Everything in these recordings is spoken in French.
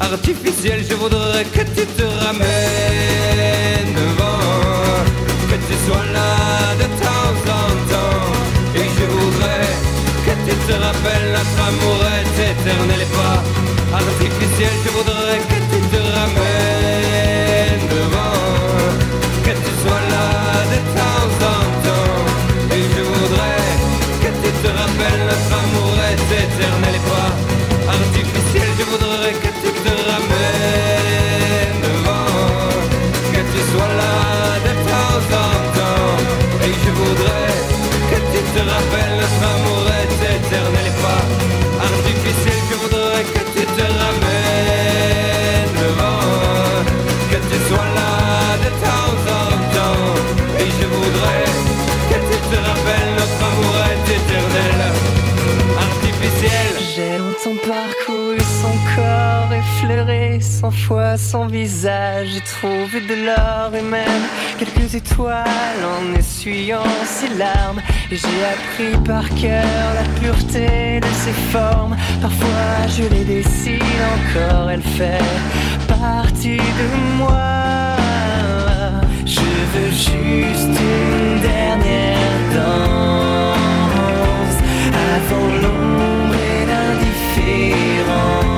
artificiel, je voudrais que tu te ramènes essuyant ses larmes. J'ai appris par cœur la pureté de ses formes. Parfois je les dessine encore, elle fait partie de moi. Je veux juste une dernière danse avant l'ombre et l'indifférence.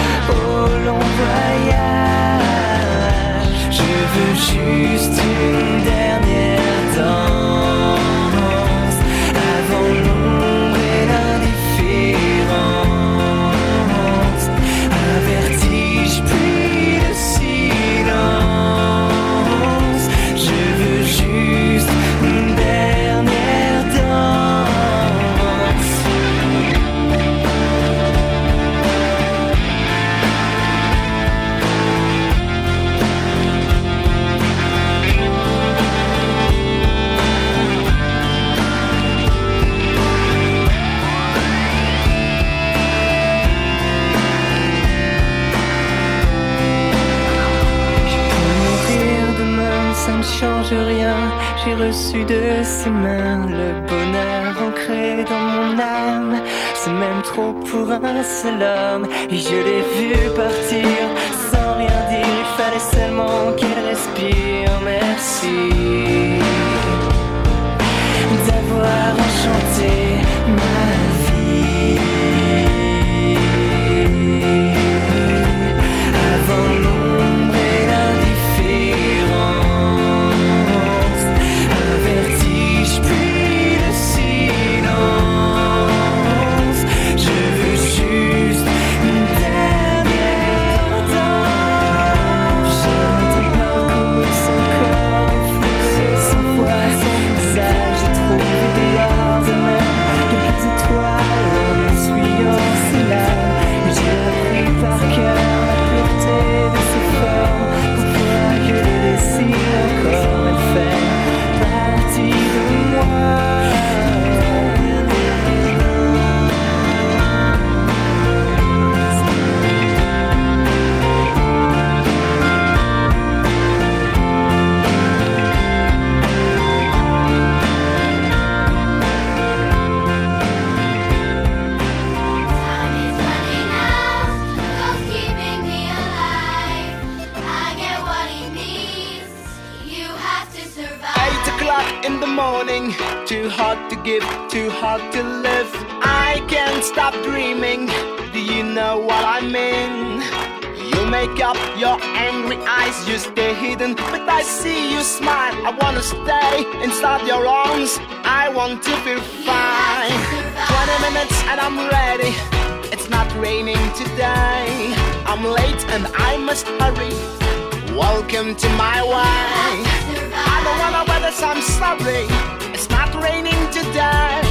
au long voyage. Je veux juste une ses mains le bonheur ancré dans mon âme. C'est même trop pour un seul homme. Et je l'ai vu partir sans rien dire. Il fallait seulement qu'elle respire. Merci d'avoir enchanté hard to give, too hard to live. I can't stop dreaming. Do you know what I mean? You make up your angry eyes, you stay hidden. But I see you smile. I wanna stay inside your arms. I want to feel fine. 20 minutes and I'm ready. It's not raining today. I'm late and I must hurry. Welcome to my way. I don't wanna wait, I'm sorry raining to die.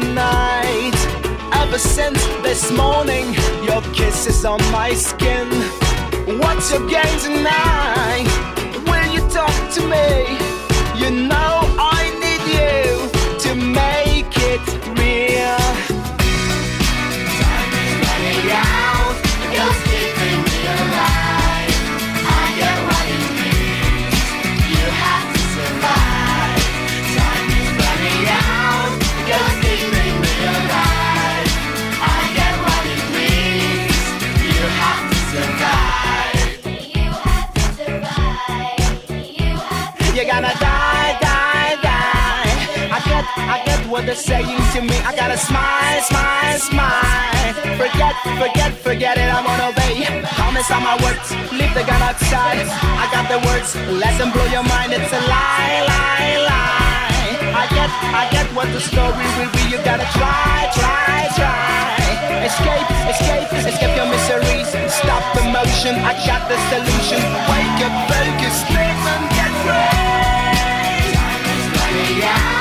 tonight. Ever since this morning, your kiss is on my skin. What's your game tonight? Will you talk to me? You know. to saying to me. I gotta smile, smile, smile. Forget, forget, forget it. I'm on obey. Promise on my words. Leave the gun outside. I got the words. Let them blow your mind. It's a lie, lie, lie. I get, I get what the story will be. You gotta try, try, try. Escape, escape, escape your miseries. Stop the motion. I got the solution. Wake up, focus, live and get free. Yeah.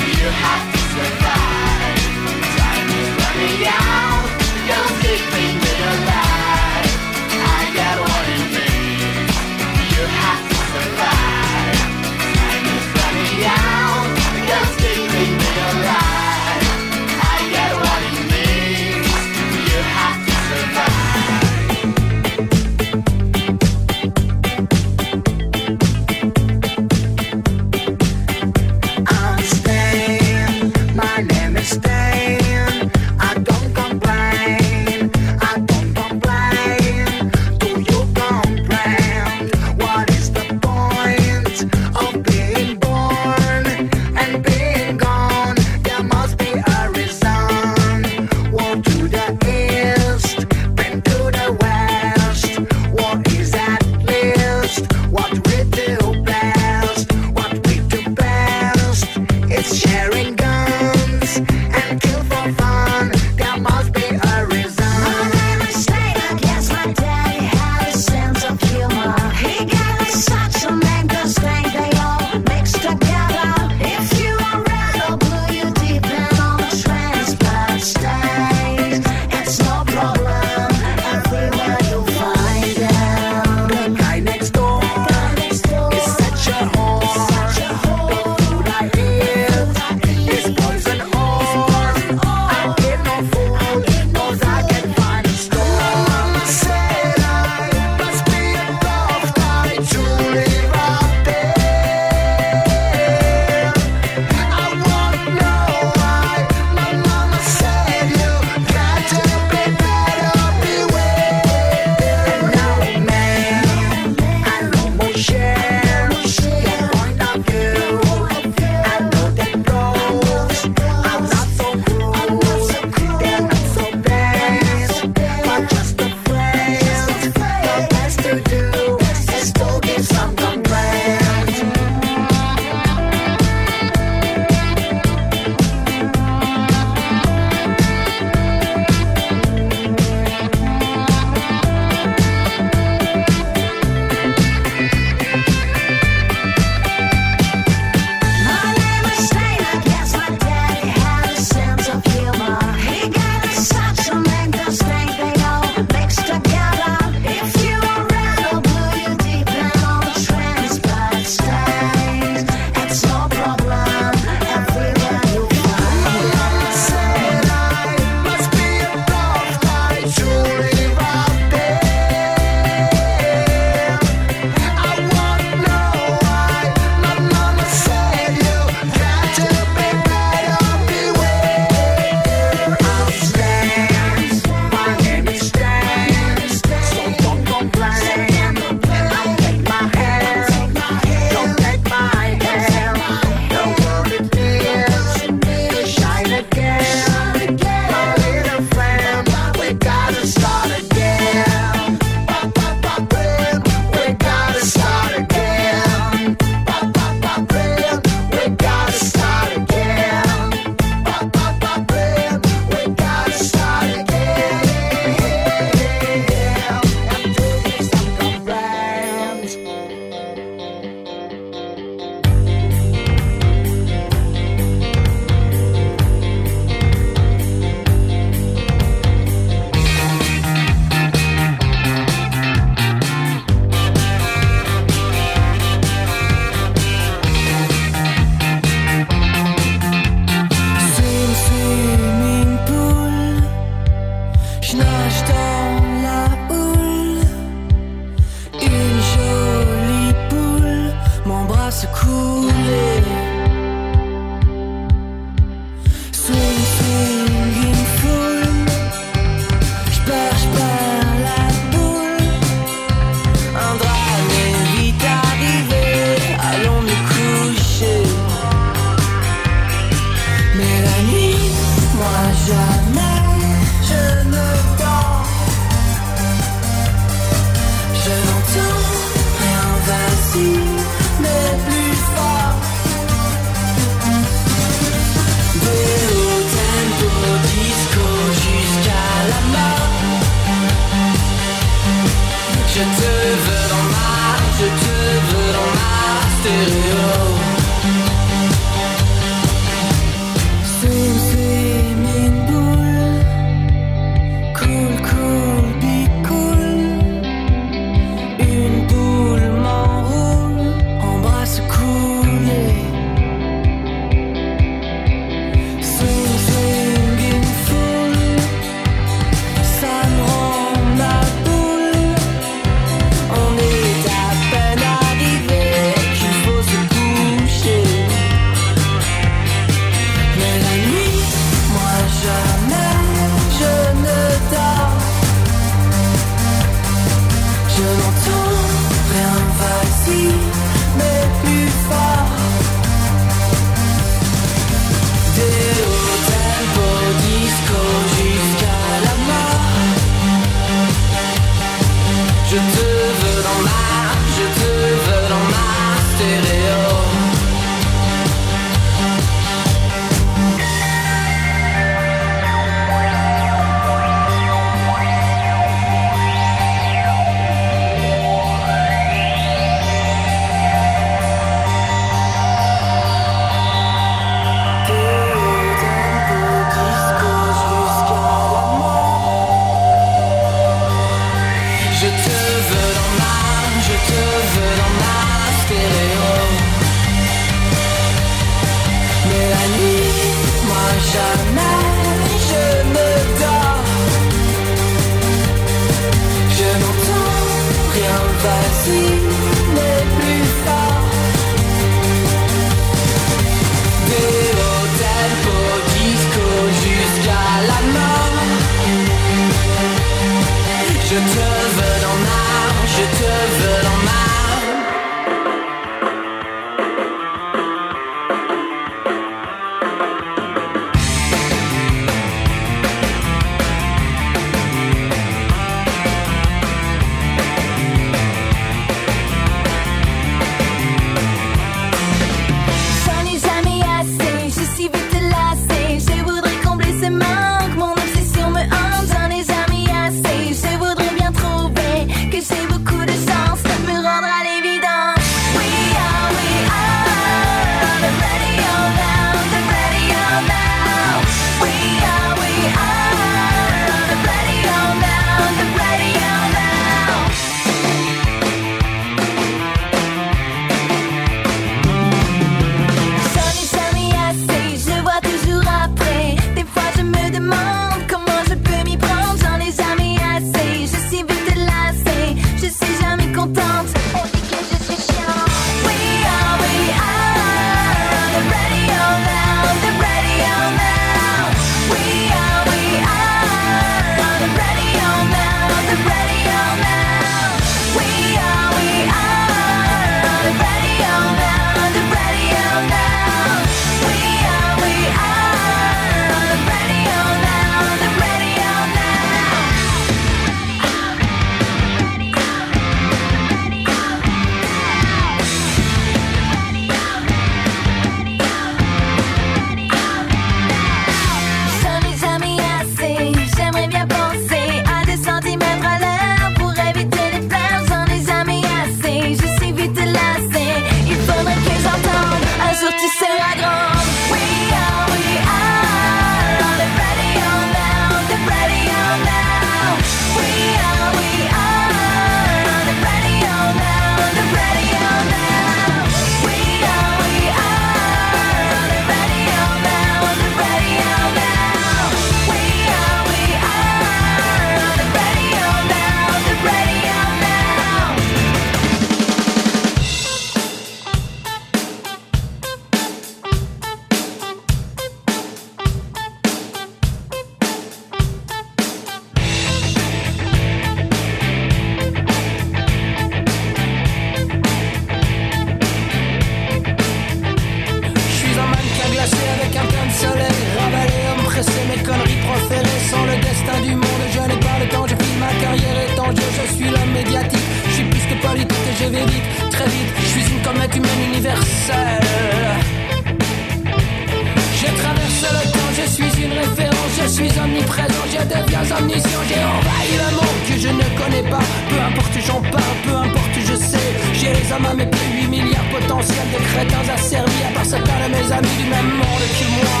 Je deviens omniscient. J'ai envahi le monde que je ne connais pas. Peu importe où j'en parle, peu importe où je sais. J'ai les hommes à mes plus 8 milliards potentiels de crétins asservis à part certains de mes amis du même monde que moi.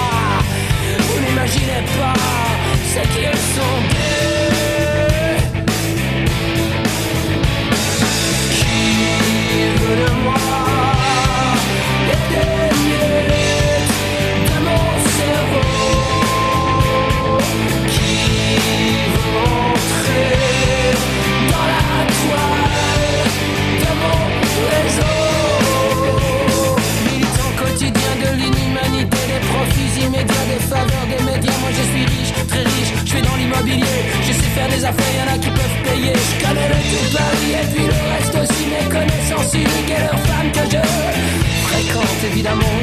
Vous n'imaginez pas ce qu'ils sont. Qui veut de moi? Je sais faire des affaires, y'en a qui peuvent payer. Je connais le tout Paris et puis le reste aussi. Mes connaissances uniques et leurs femmes que je fréquente évidemment.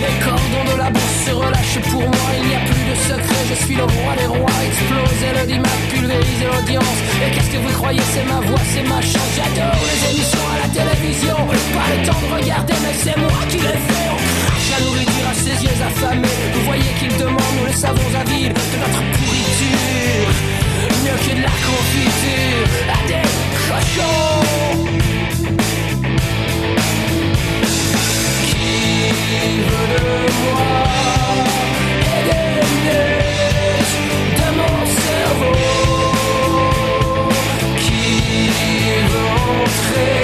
Les cordons de la bourse se relâchent pour moi, il n'y a plus de secret, je suis le roi des rois, exploser le dimanche, pulvériser l'audience. Et qu'est-ce que vous croyez, c'est ma voix, c'est ma chance, j'adore les émissions à la télévision. Pas le temps de regarder, mais c'est moi qui les fais. La nourriture à ses yeux affamés. Vous voyez qu'ils demandent, nous le savons avides, de notre pourriture. Mieux que de la confiture à des cochons. Qui veut de moi et des miettes de mon cerveau Qui veut entrer?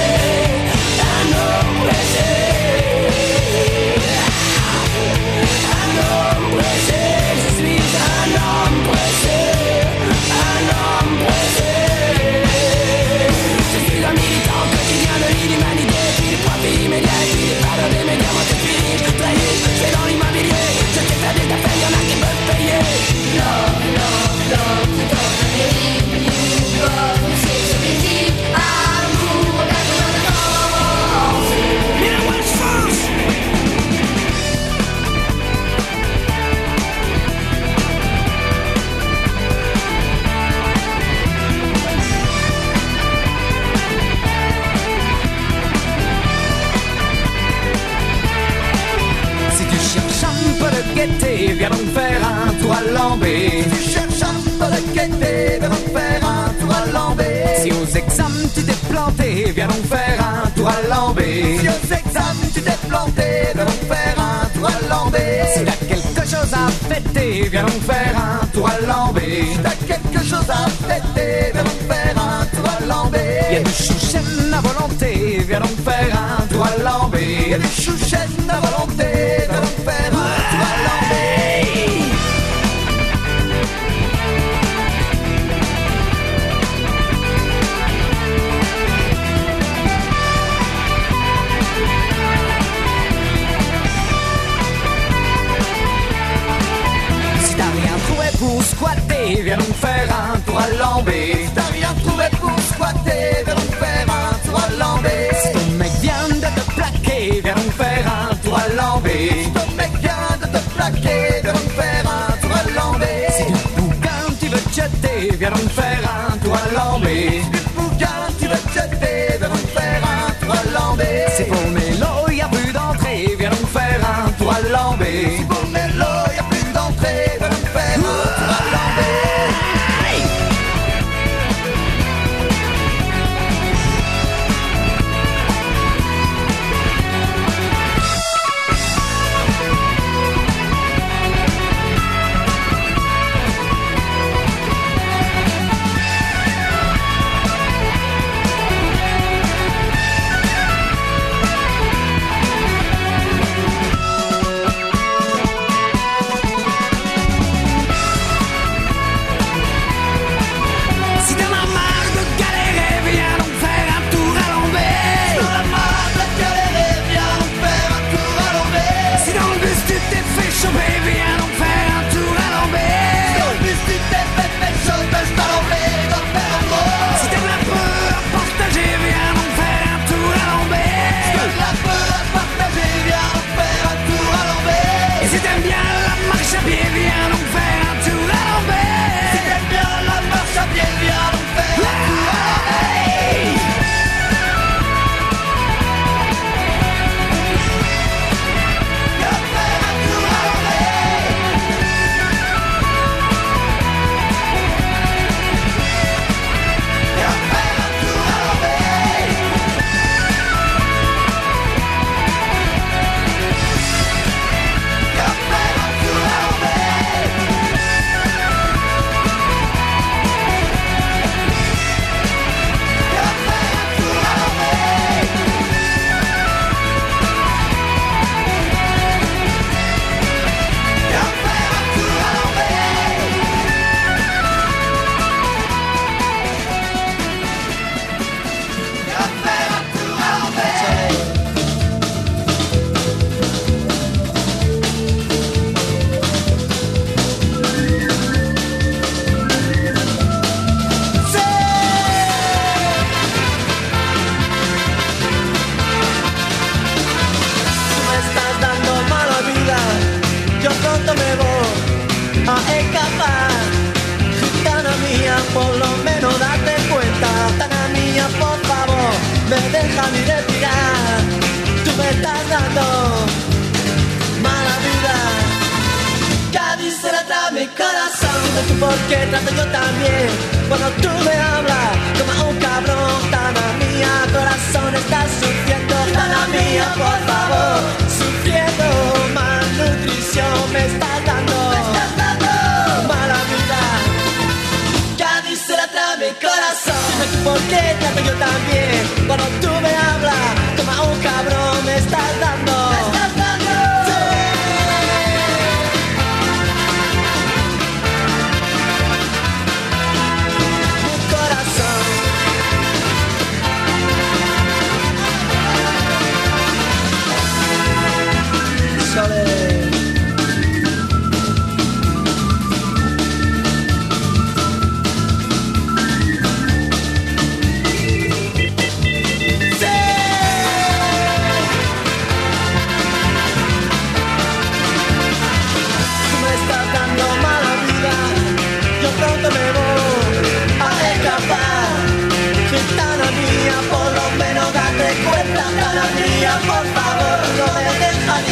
faire des affaires, y'en a qui peuvent payer. Love, gaieté, viens donc faire un tour à Lambé. Si tu cherches un peu de gaieté, viens donc faire un tour à Lambé. Si aux examens tu t'es planté, viens donc faire un tour à Lambé. Si aux examens tu t'es planté, viens donc faire un tour à Lambé. Si t'as quelque chose à fêter, viens donc faire un tour à Lambé. Si t'as quelque chose à fêter, viens donc faire un tour à Lambé. Y a du chouchen à volonté, viens donc faire un tour à Lambé. Y a du chouchen à volonté, viens donc faire un tour à Lambé. T'as rien trouvé pour squatter, viens donc faire un tour à Lambé. Si ton mec vient de te plaquer, viens donc faire un tour à Lambé. Si ton mec vient de te plaquer, viens donc faire un tour à Lambé. Si du bouquin tu veux te jeter, viens donc faire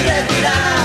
quieres mirar.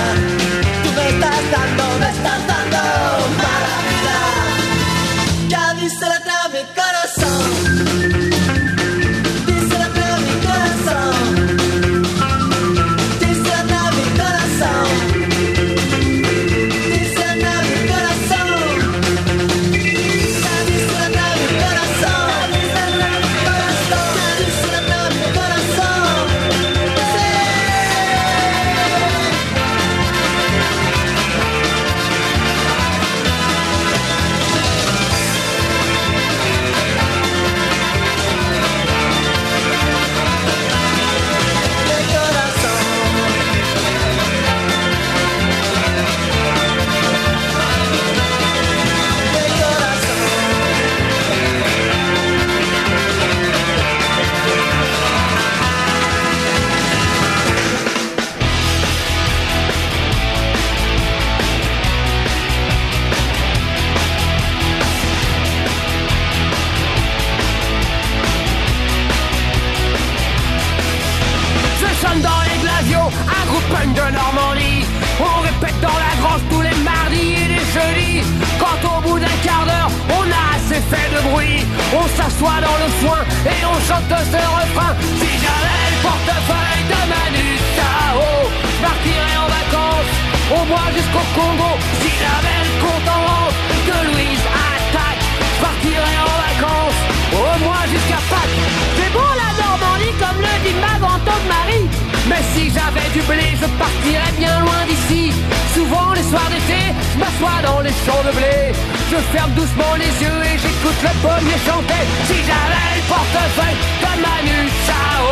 Si j'avais le portefeuille comme Manu Chao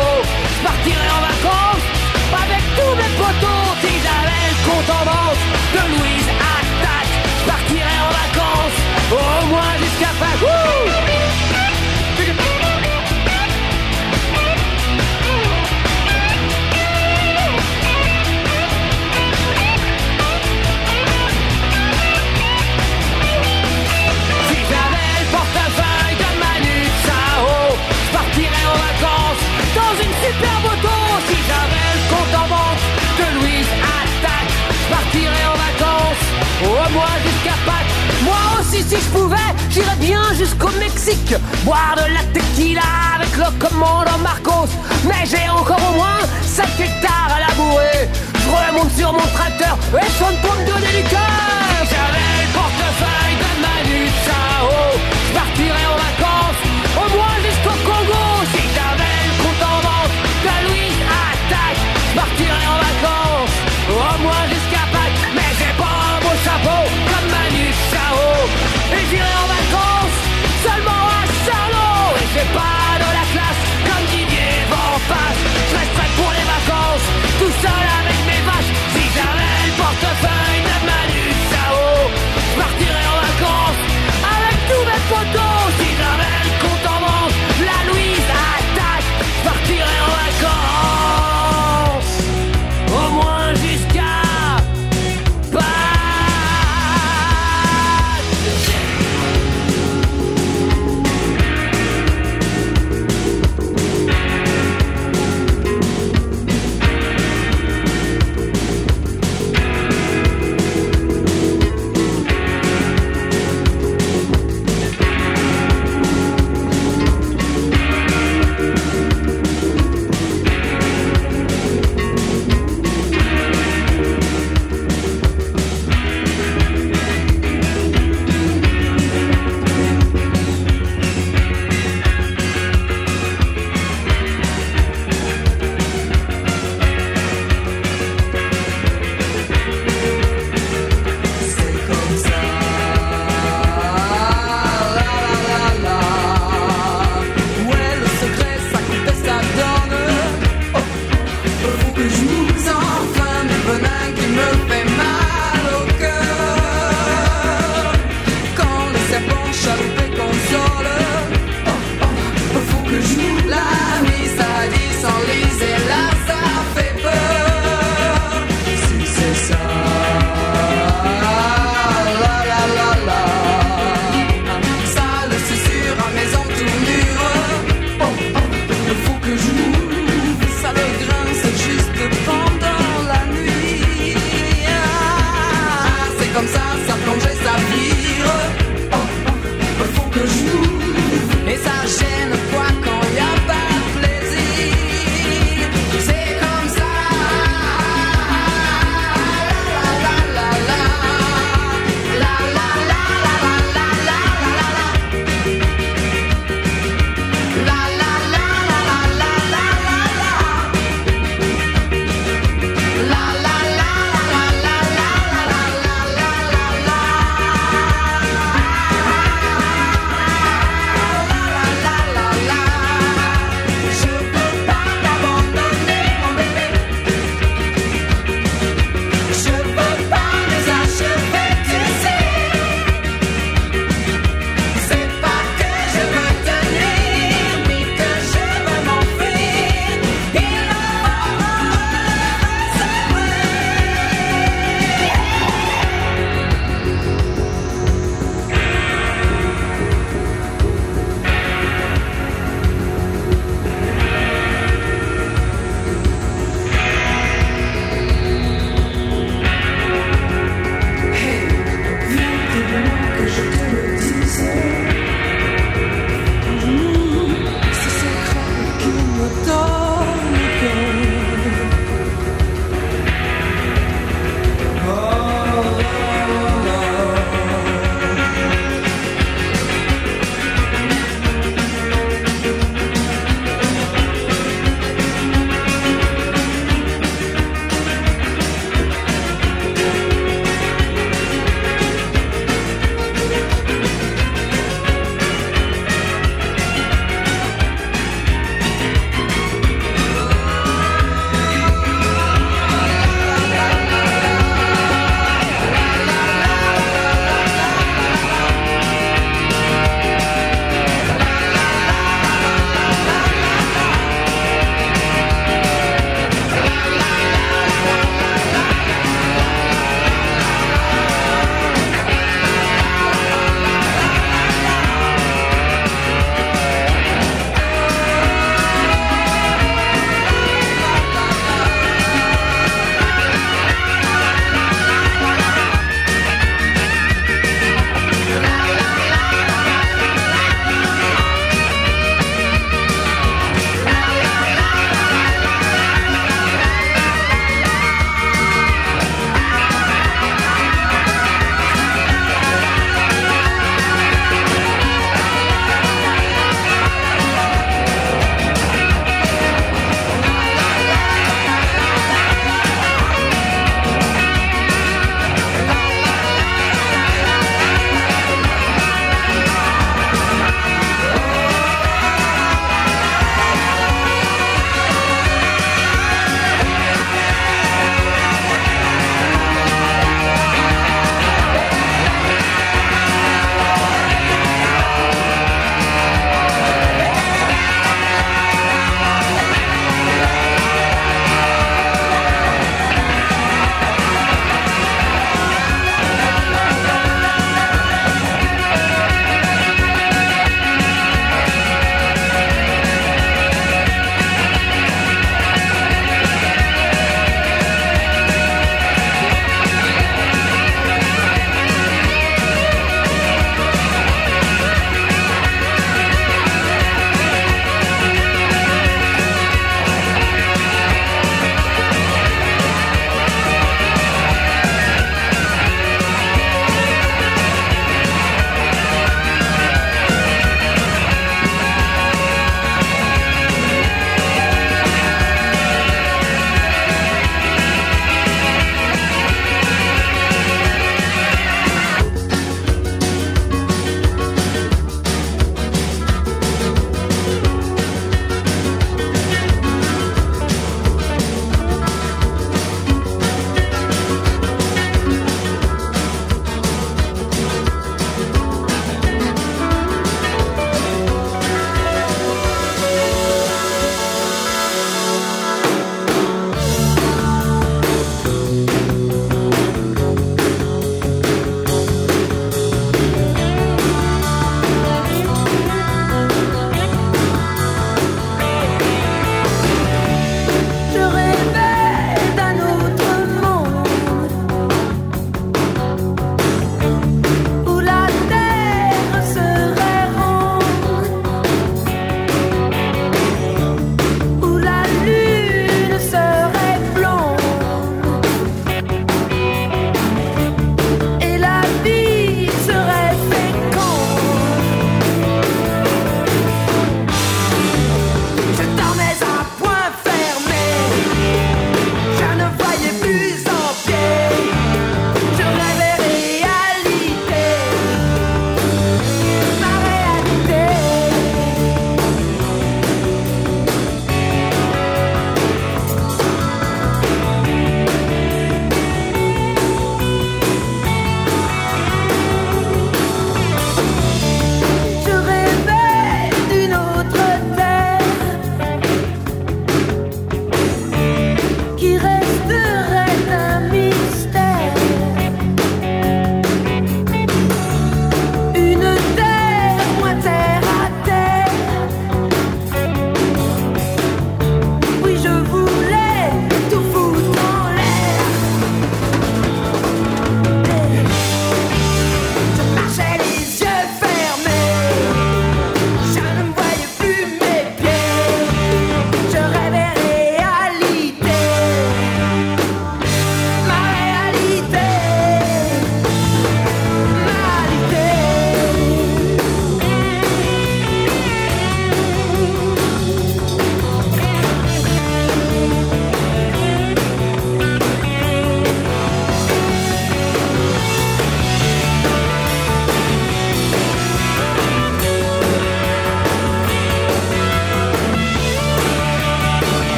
Je partirais en vacances avec tous mes potos. Si j'avais le compte en banque de Louise Attaque Je partirais en vacances au moins jusqu'à Pâques si j'avais le compte en banque de Louise Attaque, je partirais en vacances, oh, au moins jusqu'à Pâques. Moi aussi, si je pouvais, j'irais bien jusqu'au Mexique, boire de la tequila avec le commandant Marcos. Mais j'ai encore au moins 7 hectares à labourer. Je remonte sur mon tracteur et sonne pour me donner du cœur. J'avais le portefeuille de Manu Chao, je partirais en vacances, au moins jusqu'au Congo. Au moins jusqu'à Pâques. Mais j'ai pas un beau chapeau comme Manu Chao. Et j'irai en vacances seulement à Charlot. Et j'ai pas de la classe comme Didier Van Passe. Je resterai pour les vacances, tout seul avec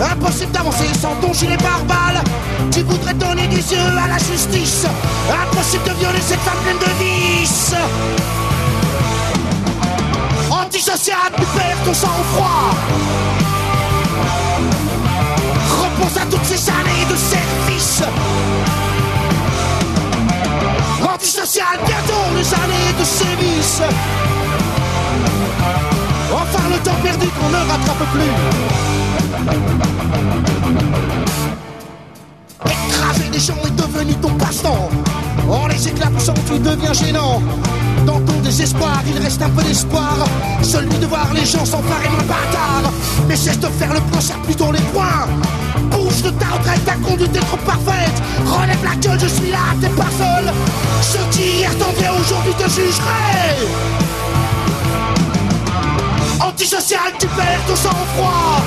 Impossible d'avancer sans ton gilet pare-balles. Tu voudrais donner des yeux à la justice. Impossible de violer cette femme pleine de vices. Antisocial, tu perds ton sang-froid. Repose à toutes ces années de service. Antisocial, bientôt les années de sévices. Enfin le perdu qu'on ne rattrape plus. Écraser les gens est devenu ton passe-temps. En les éclaboussant, tu deviens gênant. Dans ton désespoir, il reste un peu d'espoir. Celui de voir les gens s'emparer d'un bâtard. Mais cesse de faire le plan, plutôt les poings. Bouge de ta retraite, ta conduite est trop parfaite. Relève la gueule, je suis là, t'es pas seul. Ceux qui hier t'enviaient aujourd'hui te jugeraient. Antisocial, tu perds ton sang-froid.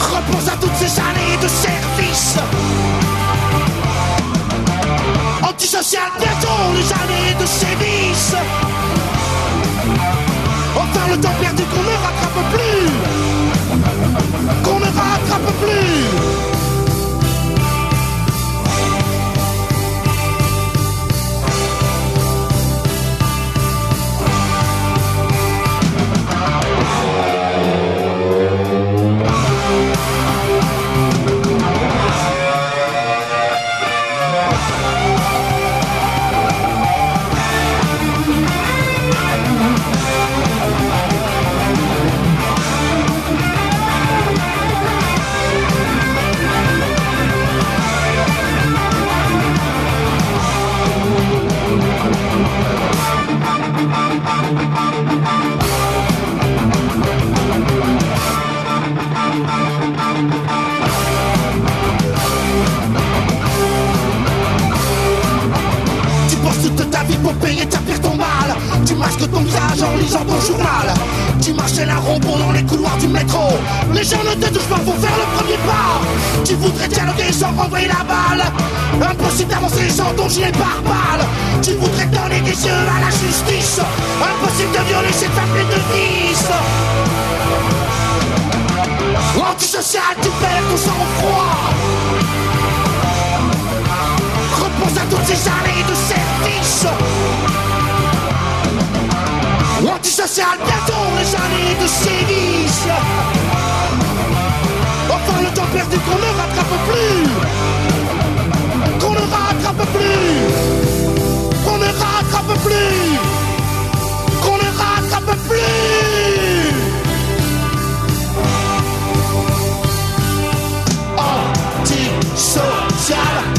Repose à toutes ces années de service. Antisocial, bientôt les années de sévices. Enfin le temps perdu qu'on ne rattrape plus. Qu'on ne rattrape plus. Vices. Antisocial, tu perds ton sang-froid. Repose à toutes ces années de service. Antisocial, bientôt les années de sévices. Enfin le temps perdu qu'on ne rattrape plus. Qu'on ne rattrape plus. Qu'on ne rattrape plus. Plus. Antisocial,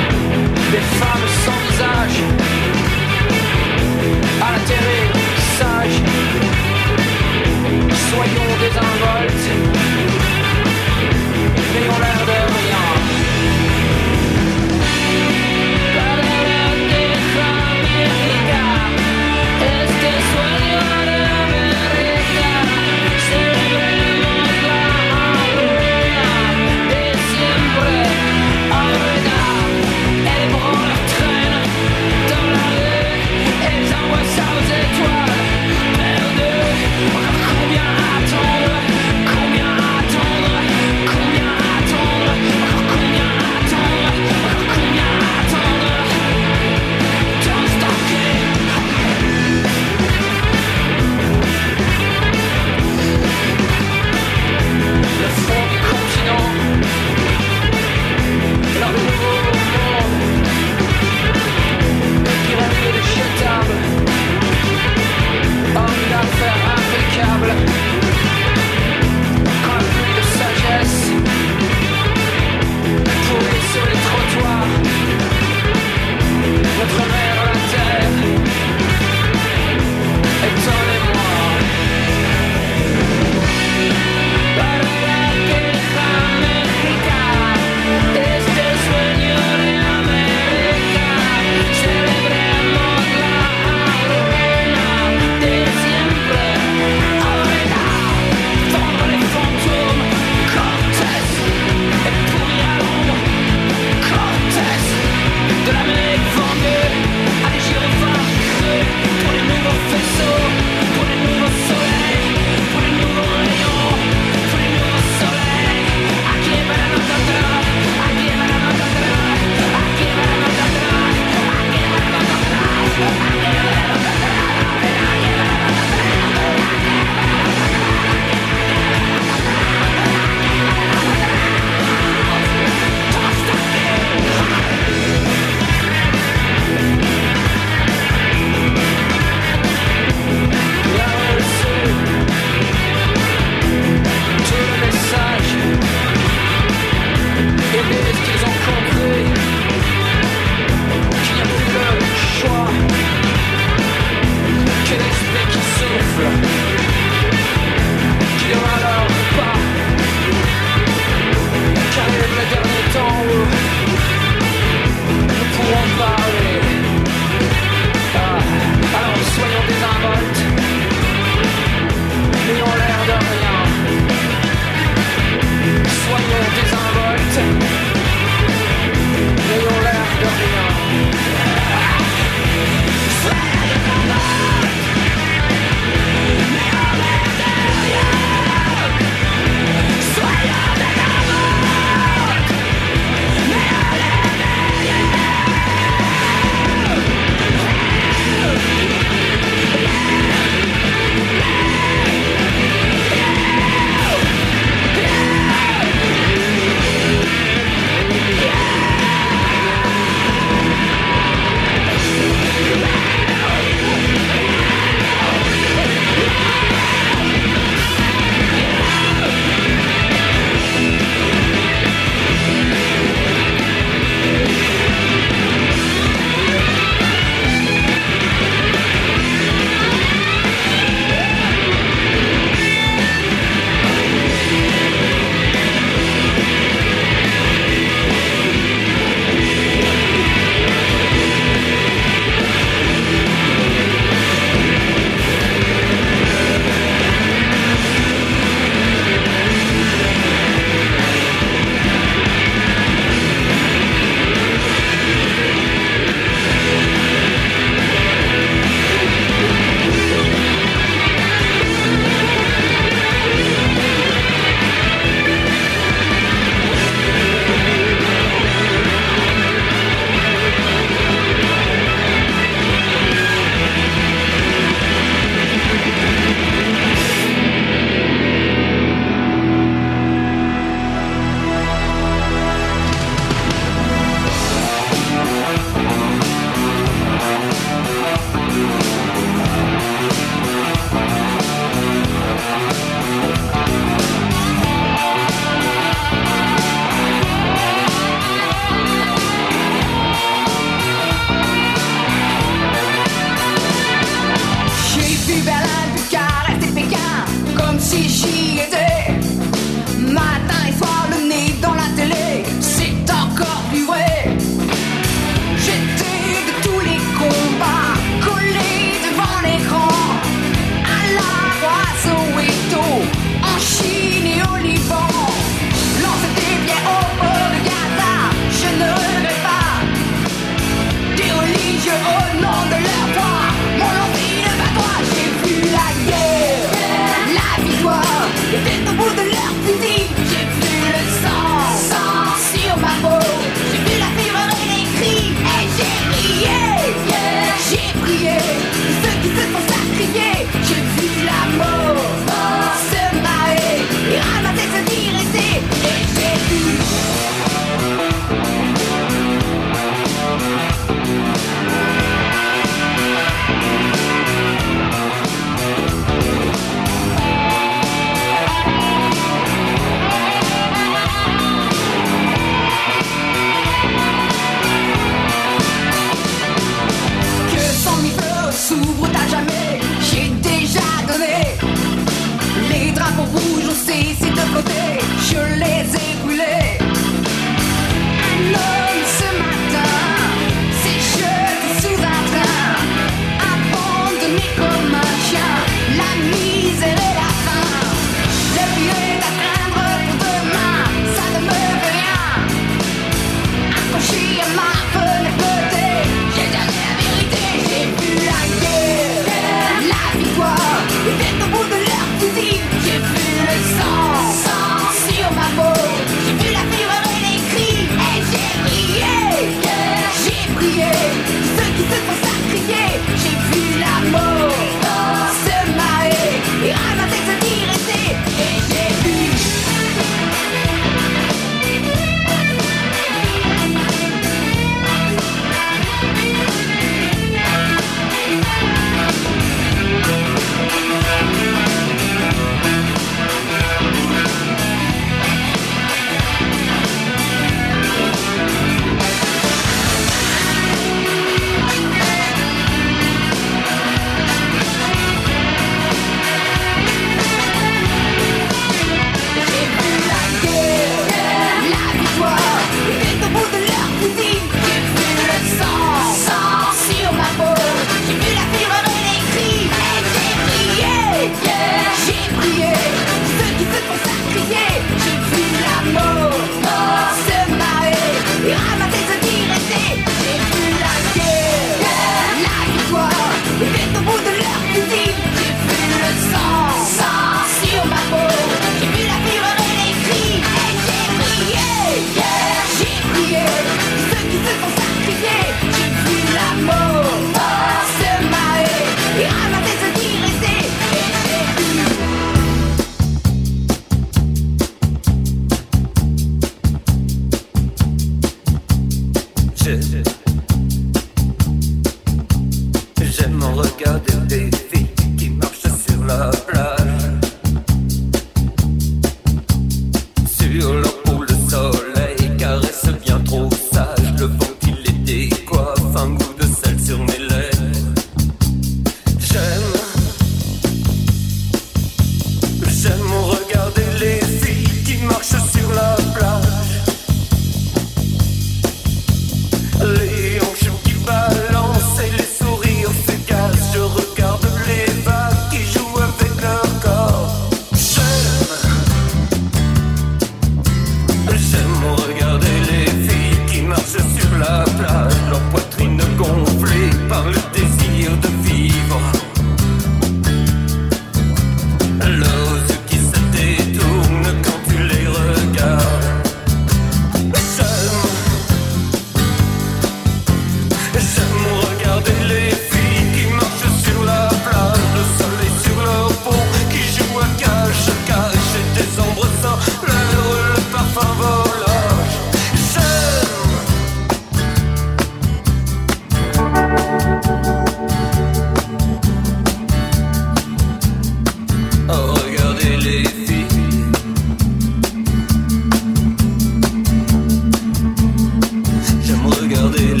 Regardez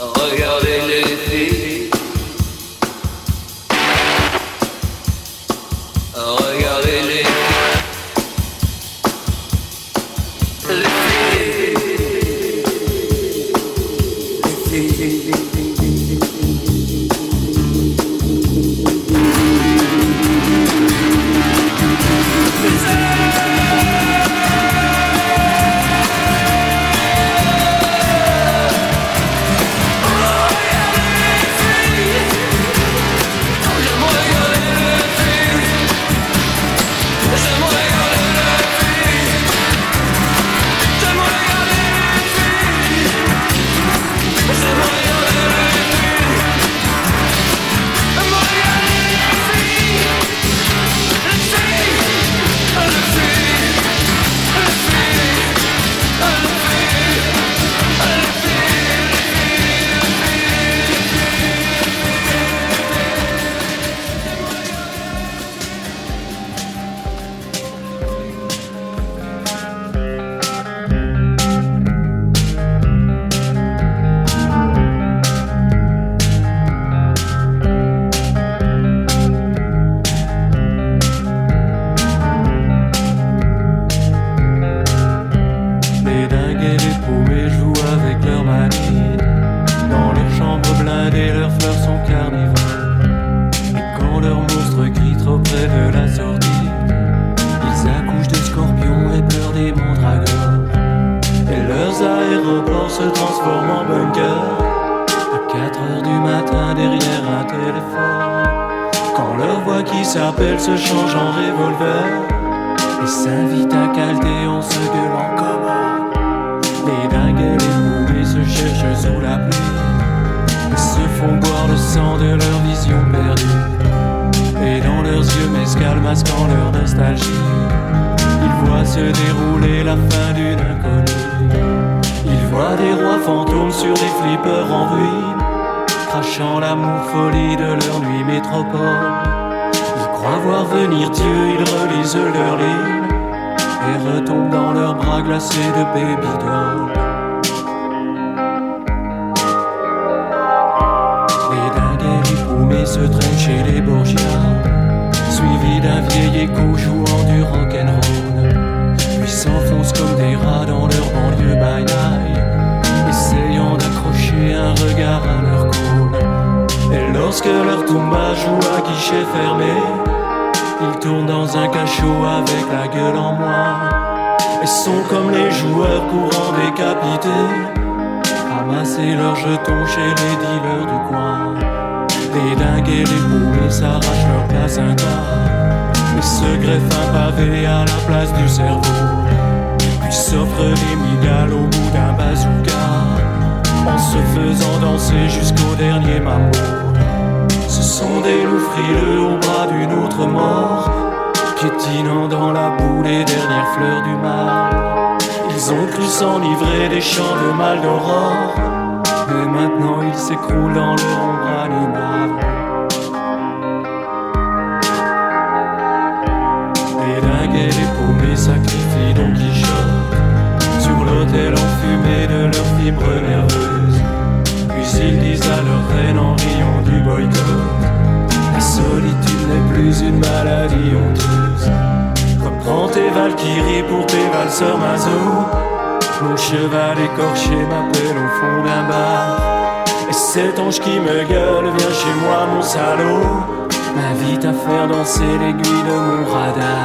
Oh, Regardez-les masquant leur nostalgie. Ils voient se dérouler la fin d'une inconnue. Ils voient des rois fantômes sur des flippers en ruine Crachant l'amour folie de leur nuit métropole. Croient voir venir Dieu, ils relisent leur livre et retombent dans leurs bras glacés de baby. Ils tournent dans un cachot avec la gueule en moi. Et sont comme les joueurs courants décapités. Ramasser leurs jetons chez les dealers du coin. Les dingues et les poumées s'arrachent leur placenta. Et se greffent un pavé à la place du cerveau. Puis s'offrent les migales au bout d'un bazooka. En se faisant danser jusqu'au dernier mambo. Sont des loups au bras d'une autre mort, piétinant dans la boue les dernières fleurs du mal. Ils ont cru s'enivrer des champs de mal d'aurore, mais maintenant ils s'écroulent dans leur ombre animale. Mon cheval écorché m'appelle au fond d'un bar. Et cet ange qui me gueule vient chez moi mon salaud. M'invite à faire danser l'aiguille de mon radar